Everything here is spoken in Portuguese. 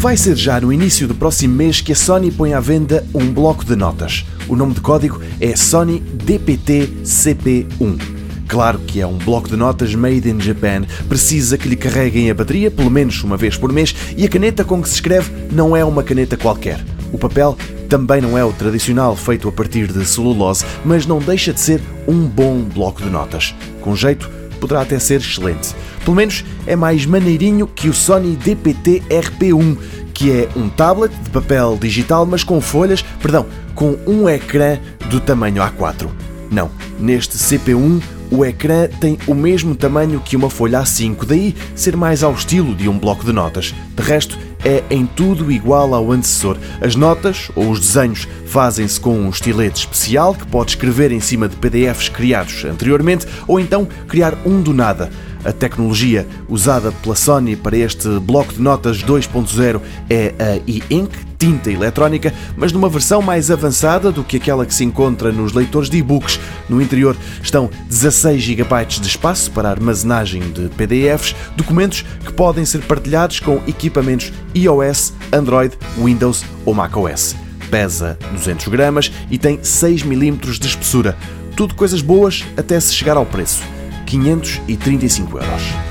Vai ser já no início do próximo mês que a Sony põe à venda um bloco de notas. O nome de código é Sony DPT-CP1. Claro que é um bloco de notas made in Japan, precisa que lhe carreguem a bateria pelo menos uma vez por mês e a caneta com que se escreve não é uma caneta qualquer. O papel também não é o tradicional feito a partir de celulose, mas não deixa de ser um bom bloco de notas. Com jeito, poderá até ser excelente. Pelo menos é mais maneirinho que o Sony DPT RP1, que é um tablet de papel digital, mas com folhas, perdão, com um ecrã do tamanho A4. Não, neste CP1 o ecrã tem o mesmo tamanho que uma folha A5, daí ser mais ao estilo de um bloco de notas. De resto, é em tudo igual ao antecessor. As notas ou os desenhos fazem-se com um estilete especial que pode escrever em cima de PDFs criados anteriormente ou então criar um do nada. A tecnologia usada pela Sony para este bloco de notas 2.0 é a e-ink, tinta eletrónica, mas numa versão mais avançada do que aquela que se encontra nos leitores de e-books. No interior estão 16 GB de espaço para armazenagem de PDFs, documentos que podem ser partilhados com equipamentos iOS, Android, Windows ou macOS. Pesa 200 gramas e tem 6 mm de espessura. Tudo coisas boas até se chegar ao preço. 535 euros.